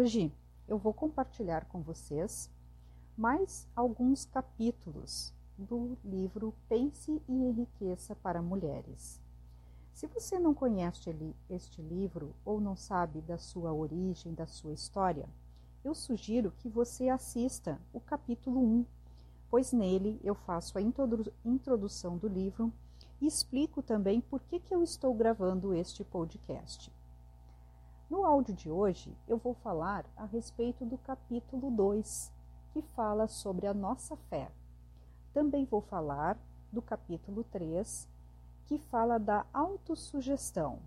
Hoje eu vou compartilhar com vocês mais alguns capítulos do livro Pense e Enriqueça para Mulheres. Se você não conhece este livro ou não sabe da sua origem, da sua história, eu sugiro que você assista o capítulo 1, pois nele eu faço a introdução do livro e explico também por que, que eu estou gravando este podcast. No áudio de hoje, eu vou falar a respeito do capítulo 2, que fala sobre a nossa fé. Também vou falar do capítulo 3, que fala da autossugestão.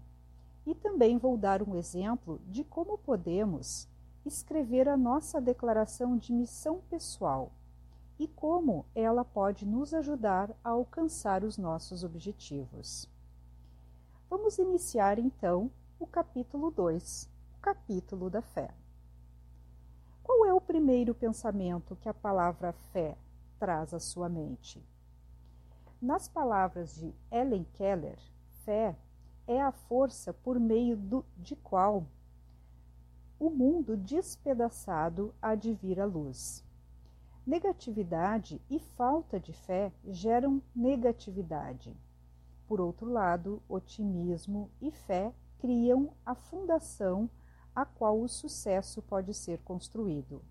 E também vou dar um exemplo de como podemos escrever a nossa declaração de missão pessoal e como ela pode nos ajudar a alcançar os nossos objetivos. Vamos iniciar então o capítulo 2, o capítulo da fé. Qual é o primeiro pensamento que a palavra fé traz à sua mente? Nas palavras de Ellen Keller, fé é a força por meio do, de qual o mundo despedaçado há de vir à luz. Negatividade e falta de fé geram negatividade. Por outro lado, otimismo e fé criam a fundação a qual o sucesso pode ser construído.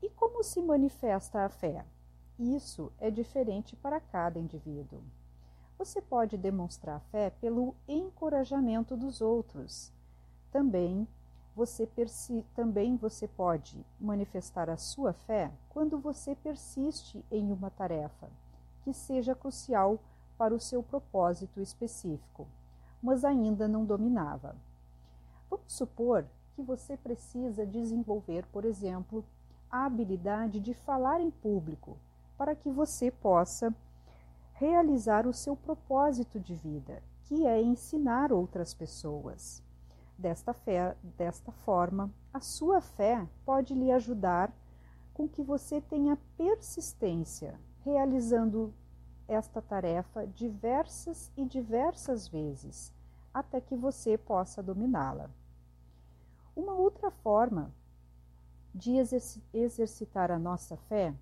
E como se manifesta a fé? Isso é diferente para cada indivíduo. Você pode demonstrar fé pelo encorajamento dos outros. Também você também você pode manifestar a sua fé quando você persiste em uma tarefa que seja crucial para o seu propósito específico mas ainda não dominava. Vamos supor que você precisa desenvolver, por exemplo, a habilidade de falar em público para que você possa realizar o seu propósito de vida, que é ensinar outras pessoas. Desta, fé, desta forma, a sua fé pode lhe ajudar com que você tenha persistência, realizando esta tarefa diversas e diversas vezes, até que você possa dominá-la. Uma outra forma de exercitar a nossa fé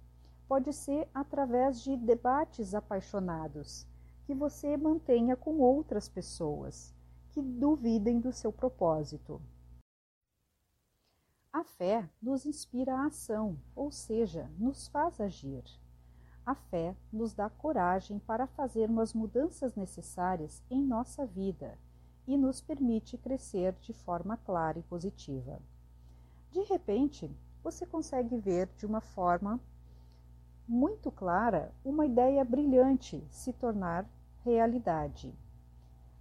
pode ser através de debates apaixonados que você mantenha com outras pessoas que duvidem do seu propósito. A fé nos inspira a ação, ou seja, nos faz agir. A fé nos dá coragem para fazermos as mudanças necessárias em nossa vida e nos permite crescer de forma clara e positiva. De repente, você consegue ver de uma forma muito clara uma ideia brilhante se tornar realidade.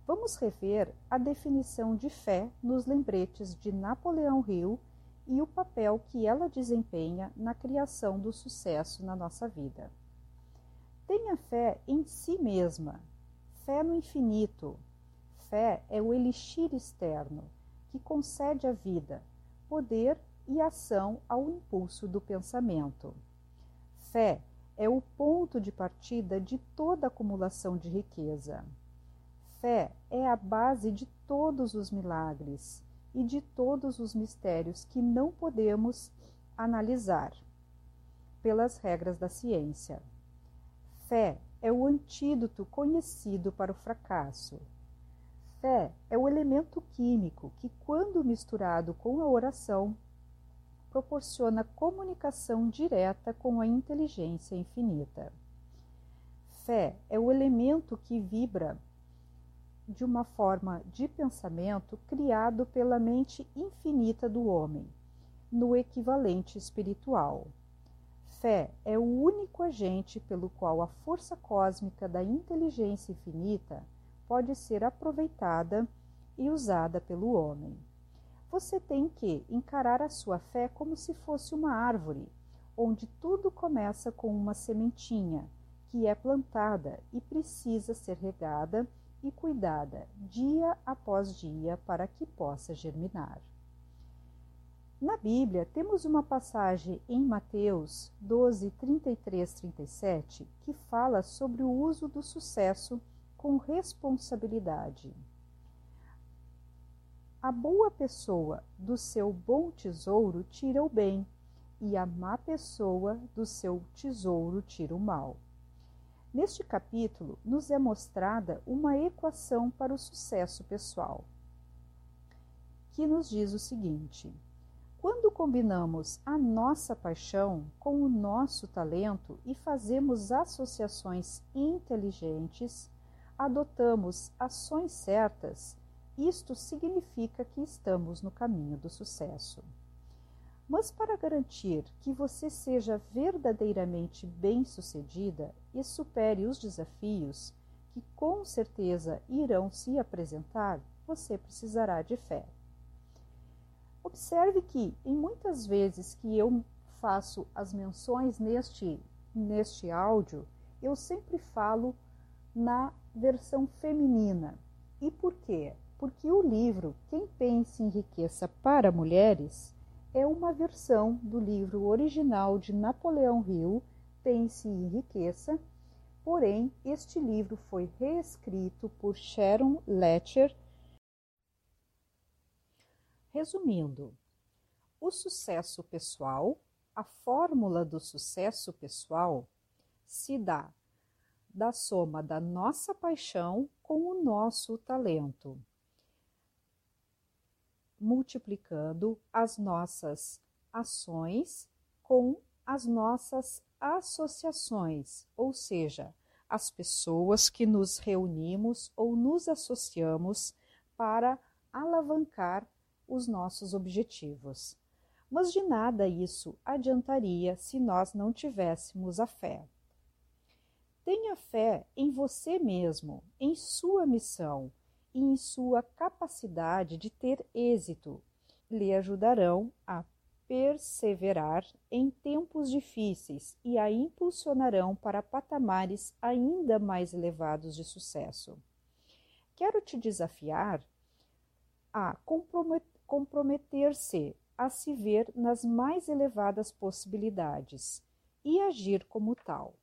Vamos rever a definição de fé nos lembretes de Napoleão Hill e o papel que ela desempenha na criação do sucesso na nossa vida. Tenha fé em si mesma, fé no infinito. Fé é o elixir externo que concede a vida, poder e ação ao impulso do pensamento. Fé é o ponto de partida de toda acumulação de riqueza. Fé é a base de todos os milagres e de todos os mistérios que não podemos analisar pelas regras da ciência. Fé é o antídoto conhecido para o fracasso. Fé é o elemento químico que, quando misturado com a oração, proporciona comunicação direta com a inteligência infinita. Fé é o elemento que vibra de uma forma de pensamento criado pela mente infinita do homem, no equivalente espiritual. Fé é o único agente pelo qual a força cósmica da inteligência infinita pode ser aproveitada e usada pelo homem. Você tem que encarar a sua fé como se fosse uma árvore, onde tudo começa com uma sementinha que é plantada e precisa ser regada e cuidada dia após dia para que possa germinar. Na Bíblia, temos uma passagem em Mateus 12, 33, 37 que fala sobre o uso do sucesso com responsabilidade. A boa pessoa do seu bom tesouro tira o bem, e a má pessoa do seu tesouro tira o mal. Neste capítulo, nos é mostrada uma equação para o sucesso pessoal, que nos diz o seguinte: quando combinamos a nossa paixão com o nosso talento e fazemos associações inteligentes, adotamos ações certas, isto significa que estamos no caminho do sucesso. Mas para garantir que você seja verdadeiramente bem-sucedida e supere os desafios que com certeza irão se apresentar, você precisará de fé. Observe que, em muitas vezes que eu faço as menções neste, neste áudio, eu sempre falo na versão feminina. E por quê? Porque o livro Quem Pensa em Riqueza para Mulheres é uma versão do livro original de Napoleão Hill, Pense em Riqueza, porém este livro foi reescrito por Sharon Letcher Resumindo, o sucesso pessoal, a fórmula do sucesso pessoal se dá da soma da nossa paixão com o nosso talento, multiplicando as nossas ações com as nossas associações, ou seja, as pessoas que nos reunimos ou nos associamos para alavancar os nossos objetivos. Mas de nada isso adiantaria se nós não tivéssemos a fé. Tenha fé em você mesmo, em sua missão e em sua capacidade de ter êxito. Lhe ajudarão a perseverar em tempos difíceis e a impulsionarão para patamares ainda mais elevados de sucesso. Quero te desafiar a comprometer-se a se ver nas mais elevadas possibilidades e agir como tal.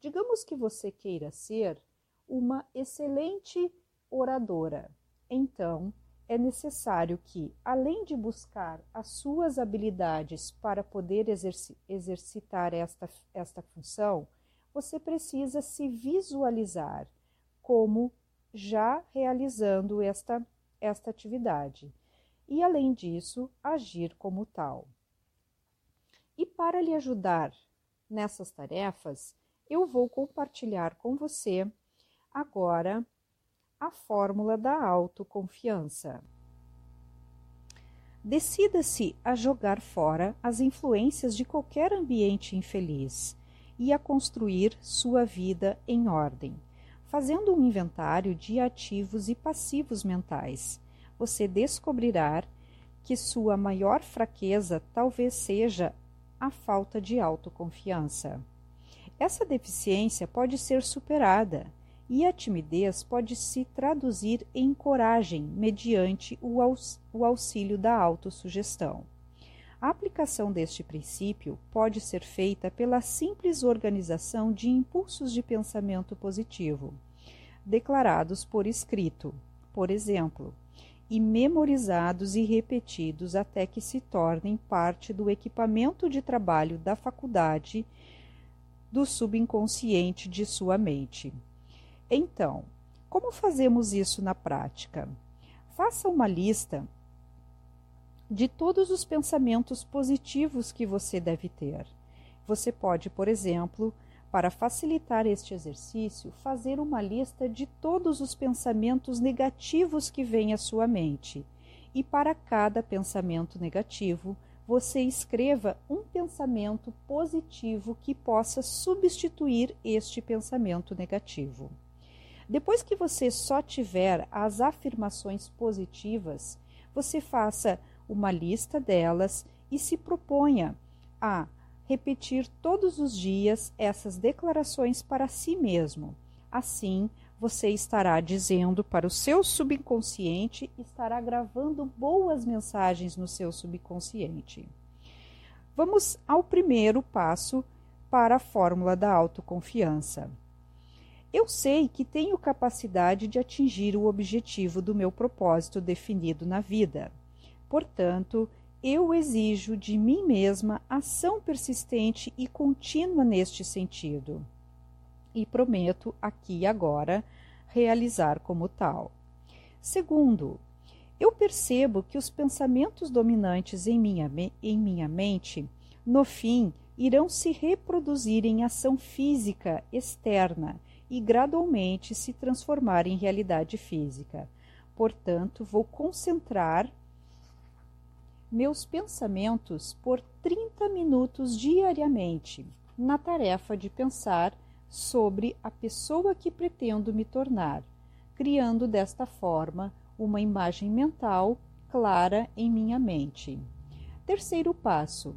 Digamos que você queira ser uma excelente oradora. Então, é necessário que, além de buscar as suas habilidades para poder exerci exercitar esta, esta função, você precisa se visualizar como já realizando esta, esta atividade e, além disso, agir como tal. E para lhe ajudar nessas tarefas, eu vou compartilhar com você agora a fórmula da autoconfiança. Decida-se a jogar fora as influências de qualquer ambiente infeliz e a construir sua vida em ordem, fazendo um inventário de ativos e passivos mentais você descobrirá que sua maior fraqueza talvez seja a falta de autoconfiança. Essa deficiência pode ser superada e a timidez pode se traduzir em coragem mediante o, aux o auxílio da autossugestão. A aplicação deste princípio pode ser feita pela simples organização de impulsos de pensamento positivo, declarados por escrito. Por exemplo, e memorizados e repetidos até que se tornem parte do equipamento de trabalho da faculdade do subconsciente de sua mente. Então, como fazemos isso na prática? Faça uma lista de todos os pensamentos positivos que você deve ter. Você pode, por exemplo, para facilitar este exercício, fazer uma lista de todos os pensamentos negativos que vêm à sua mente. E para cada pensamento negativo, você escreva um pensamento positivo que possa substituir este pensamento negativo. Depois que você só tiver as afirmações positivas, você faça uma lista delas e se proponha a repetir todos os dias essas declarações para si mesmo. Assim, você estará dizendo para o seu subconsciente, estará gravando boas mensagens no seu subconsciente. Vamos ao primeiro passo para a fórmula da autoconfiança. Eu sei que tenho capacidade de atingir o objetivo do meu propósito definido na vida. Portanto, eu exijo de mim mesma ação persistente e contínua neste sentido. E prometo, aqui e agora, realizar como tal. Segundo, eu percebo que os pensamentos dominantes em minha, em minha mente, no fim, irão se reproduzir em ação física externa e gradualmente se transformar em realidade física. Portanto, vou concentrar meus pensamentos por 30 minutos diariamente na tarefa de pensar sobre a pessoa que pretendo me tornar, criando desta forma uma imagem mental clara em minha mente. Terceiro passo: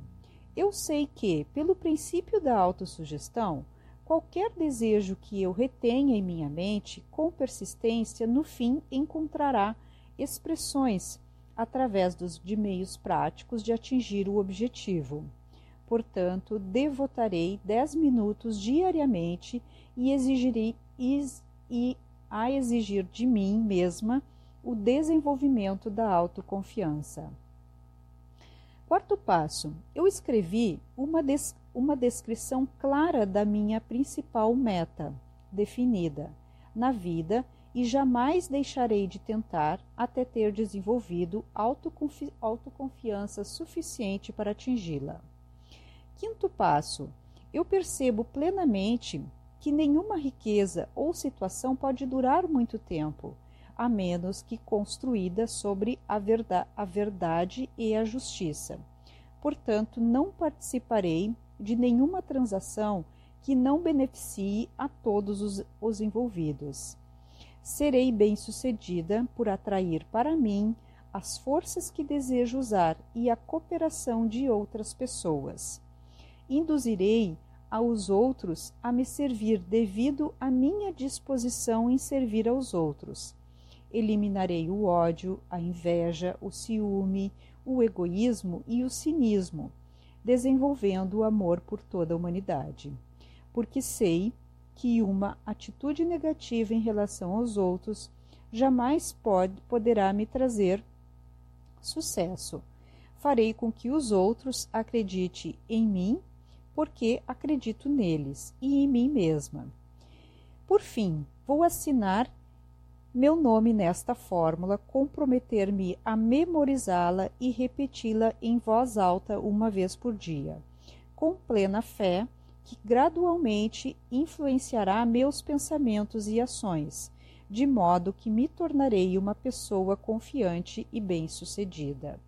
eu sei que, pelo princípio da autossugestão, qualquer desejo que eu retenha em minha mente com persistência, no fim encontrará expressões através dos, de meios práticos de atingir o objetivo. Portanto, devotarei 10 minutos diariamente e exigirei e a exigir de mim mesma o desenvolvimento da autoconfiança. Quarto passo: eu escrevi uma, des uma descrição clara da minha principal meta, definida, na vida e jamais deixarei de tentar até ter desenvolvido autoconfi autoconfiança suficiente para atingi-la. Quinto passo: eu percebo plenamente que nenhuma riqueza ou situação pode durar muito tempo a menos que construída sobre a, verda a verdade e a justiça. Portanto, não participarei de nenhuma transação que não beneficie a todos os, os envolvidos. Serei bem-sucedida por atrair para mim as forças que desejo usar e a cooperação de outras pessoas. Induzirei aos outros a me servir devido à minha disposição em servir aos outros eliminarei o ódio, a inveja, o ciúme, o egoísmo e o cinismo, desenvolvendo o amor por toda a humanidade. Porque sei que uma atitude negativa em relação aos outros jamais pode, poderá me trazer sucesso. Farei com que os outros acreditem em mim, porque acredito neles e em mim mesma. Por fim, vou assinar meu nome nesta fórmula, comprometer-me a memorizá-la e repeti-la em voz alta uma vez por dia, com plena fé que gradualmente influenciará meus pensamentos e ações, de modo que me tornarei uma pessoa confiante e bem-sucedida.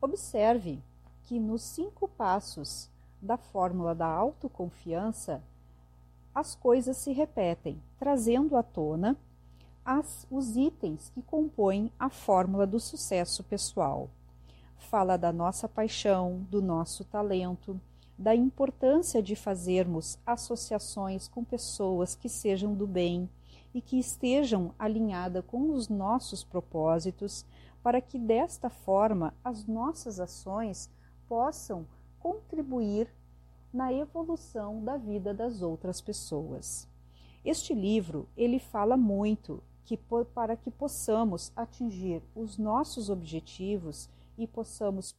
Observe que nos cinco passos da fórmula da autoconfiança, as coisas se repetem, trazendo à tona as, os itens que compõem a fórmula do sucesso pessoal. Fala da nossa paixão, do nosso talento, da importância de fazermos associações com pessoas que sejam do bem e que estejam alinhadas com os nossos propósitos, para que desta forma as nossas ações possam contribuir na evolução da vida das outras pessoas. Este livro, ele fala muito que para que possamos atingir os nossos objetivos e possamos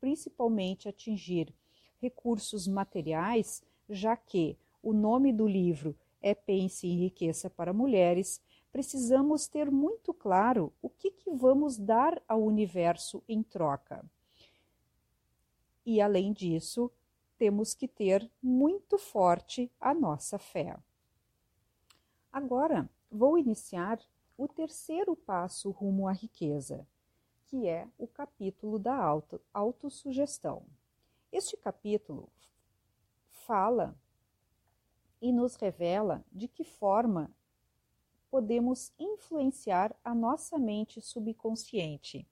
principalmente atingir recursos materiais, já que o nome do livro é Pense em Riqueza para Mulheres, precisamos ter muito claro o que, que vamos dar ao universo em troca. E além disso, temos que ter muito forte a nossa fé. Agora, vou iniciar o terceiro passo rumo à riqueza, que é o capítulo da auto, autossugestão. Este capítulo fala e nos revela de que forma podemos influenciar a nossa mente subconsciente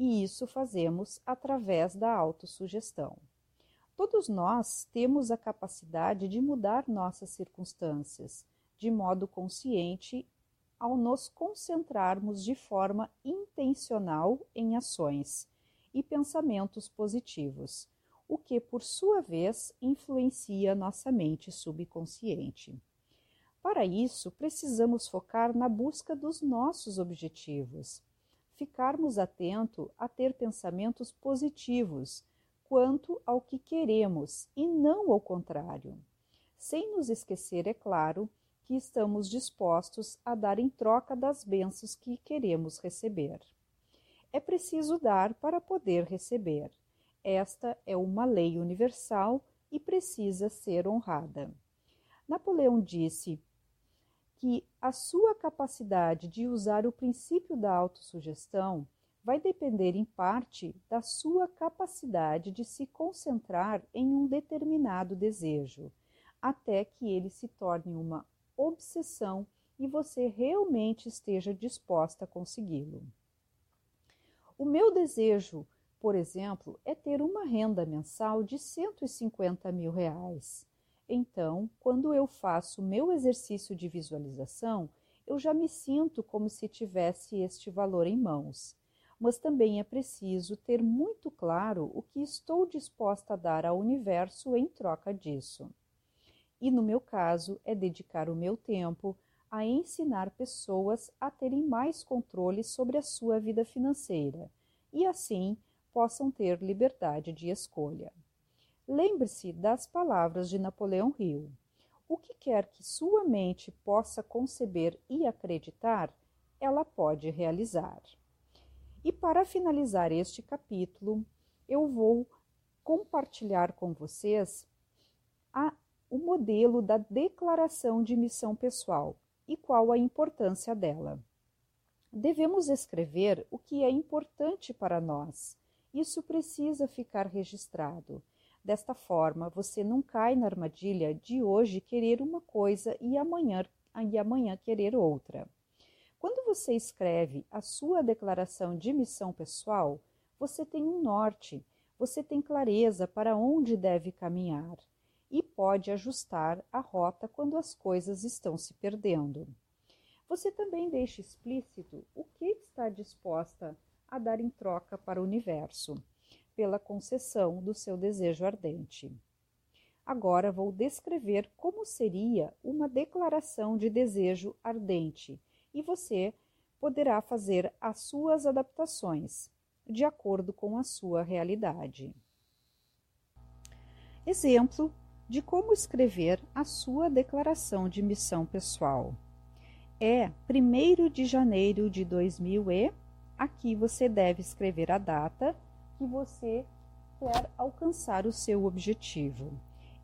e isso fazemos através da autossugestão. Todos nós temos a capacidade de mudar nossas circunstâncias de modo consciente ao nos concentrarmos de forma intencional em ações e pensamentos positivos, o que, por sua vez, influencia nossa mente subconsciente. Para isso, precisamos focar na busca dos nossos objetivos, ficarmos atentos a ter pensamentos positivos quanto ao que queremos e não ao contrário, sem nos esquecer, é claro, que estamos dispostos a dar em troca das bênçãos que queremos receber. É preciso dar para poder receber. Esta é uma lei universal e precisa ser honrada. Napoleão disse: que a sua capacidade de usar o princípio da autossugestão vai depender em parte da sua capacidade de se concentrar em um determinado desejo, até que ele se torne uma obsessão e você realmente esteja disposta a consegui-lo. O meu desejo, por exemplo, é ter uma renda mensal de 150 mil reais. Então, quando eu faço meu exercício de visualização, eu já me sinto como se tivesse este valor em mãos. Mas também é preciso ter muito claro o que estou disposta a dar ao universo em troca disso. E no meu caso, é dedicar o meu tempo a ensinar pessoas a terem mais controle sobre a sua vida financeira e assim possam ter liberdade de escolha. Lembre-se das palavras de Napoleão Hill. O que quer que sua mente possa conceber e acreditar, ela pode realizar. E para finalizar este capítulo, eu vou compartilhar com vocês a, o modelo da declaração de missão pessoal e qual a importância dela. Devemos escrever o que é importante para nós. Isso precisa ficar registrado. Desta forma, você não cai na armadilha de hoje querer uma coisa e amanhã, e amanhã querer outra. Quando você escreve a sua declaração de missão pessoal, você tem um norte, você tem clareza para onde deve caminhar e pode ajustar a rota quando as coisas estão se perdendo. Você também deixa explícito o que está disposta a dar em troca para o universo pela concessão do seu desejo ardente. Agora vou descrever como seria uma declaração de desejo ardente e você poderá fazer as suas adaptações de acordo com a sua realidade. Exemplo de como escrever a sua declaração de missão pessoal. É 1 de janeiro de 2000 e aqui você deve escrever a data que você quer alcançar o seu objetivo.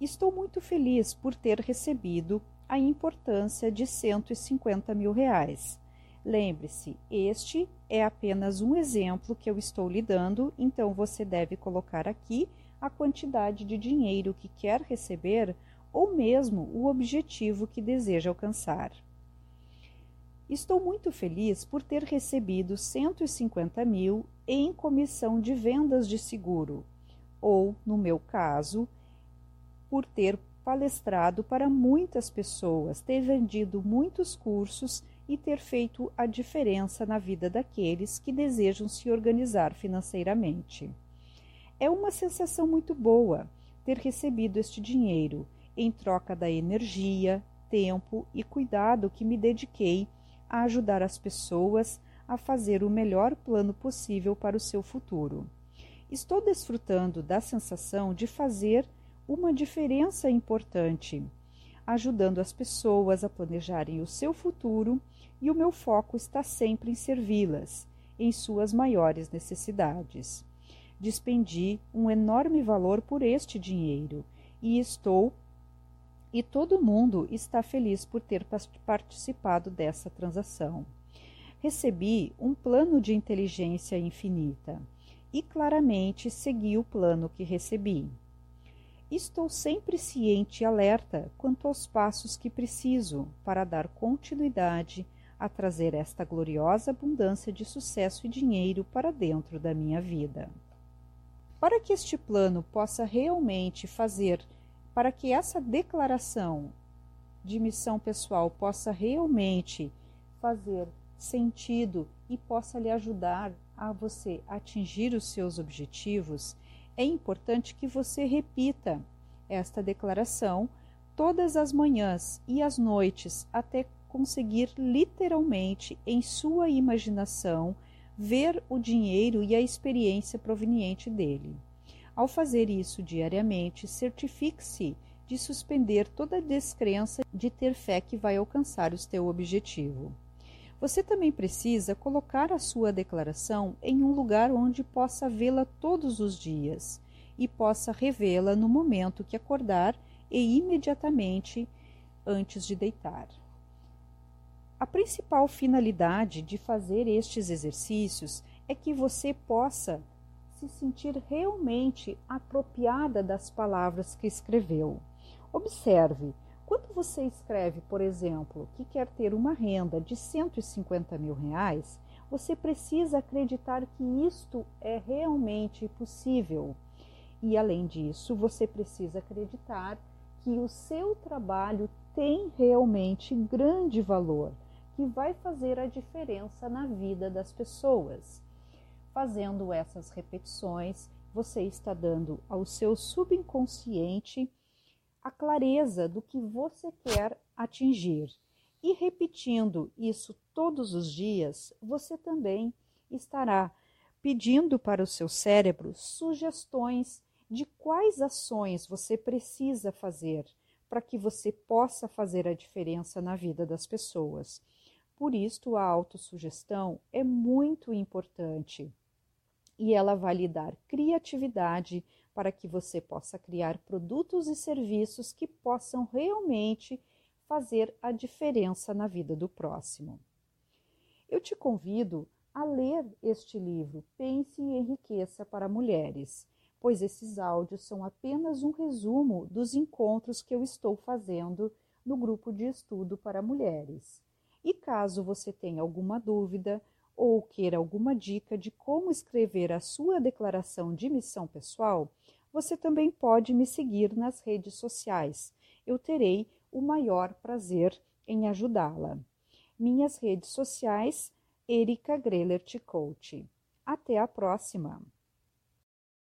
Estou muito feliz por ter recebido a importância de 150 mil reais. Lembre-se, este é apenas um exemplo que eu estou lhe dando, então você deve colocar aqui a quantidade de dinheiro que quer receber ou mesmo o objetivo que deseja alcançar. Estou muito feliz por ter recebido 150 mil em comissão de vendas de seguro, ou, no meu caso, por ter palestrado para muitas pessoas, ter vendido muitos cursos e ter feito a diferença na vida daqueles que desejam se organizar financeiramente. É uma sensação muito boa ter recebido este dinheiro em troca da energia, tempo e cuidado que me dediquei a ajudar as pessoas a fazer o melhor plano possível para o seu futuro. Estou desfrutando da sensação de fazer uma diferença importante, ajudando as pessoas a planejarem o seu futuro e o meu foco está sempre em servi-las, em suas maiores necessidades. Despendi um enorme valor por este dinheiro e estou e todo mundo está feliz por ter participado dessa transação. Recebi um plano de inteligência infinita e claramente segui o plano que recebi. Estou sempre ciente e alerta quanto aos passos que preciso para dar continuidade a trazer esta gloriosa abundância de sucesso e dinheiro para dentro da minha vida. Para que este plano possa realmente fazer para que essa declaração de missão pessoal possa realmente fazer sentido e possa lhe ajudar a você atingir os seus objetivos, é importante que você repita esta declaração todas as manhãs e as noites até conseguir literalmente em sua imaginação ver o dinheiro e a experiência proveniente dele. Ao fazer isso diariamente, certifique-se de suspender toda descrença de ter fé que vai alcançar o seu objetivo. Você também precisa colocar a sua declaração em um lugar onde possa vê-la todos os dias e possa revê-la no momento que acordar e imediatamente antes de deitar. A principal finalidade de fazer estes exercícios é que você possa se sentir realmente apropriada das palavras que escreveu. Observe, quando você escreve, por exemplo, que quer ter uma renda de 150 mil reais, você precisa acreditar que isto é realmente possível. E além disso, você precisa acreditar que o seu trabalho tem realmente grande valor que vai fazer a diferença na vida das pessoas. Fazendo essas repetições, você está dando ao seu subconsciente a clareza do que você quer atingir. E repetindo isso todos os dias, você também estará pedindo para o seu cérebro sugestões de quais ações você precisa fazer para que você possa fazer a diferença na vida das pessoas. Por isso, a autossugestão é muito importante e ela vai lhe dar criatividade para que você possa criar produtos e serviços que possam realmente fazer a diferença na vida do próximo. Eu te convido a ler este livro Pense e Enriqueça para Mulheres, pois esses áudios são apenas um resumo dos encontros que eu estou fazendo no grupo de estudo para mulheres. E caso você tenha alguma dúvida ou queira alguma dica de como escrever a sua declaração de missão pessoal, você também pode me seguir nas redes sociais. Eu terei o maior prazer em ajudá-la. Minhas redes sociais, Erika Grelert Coach. Até a próxima!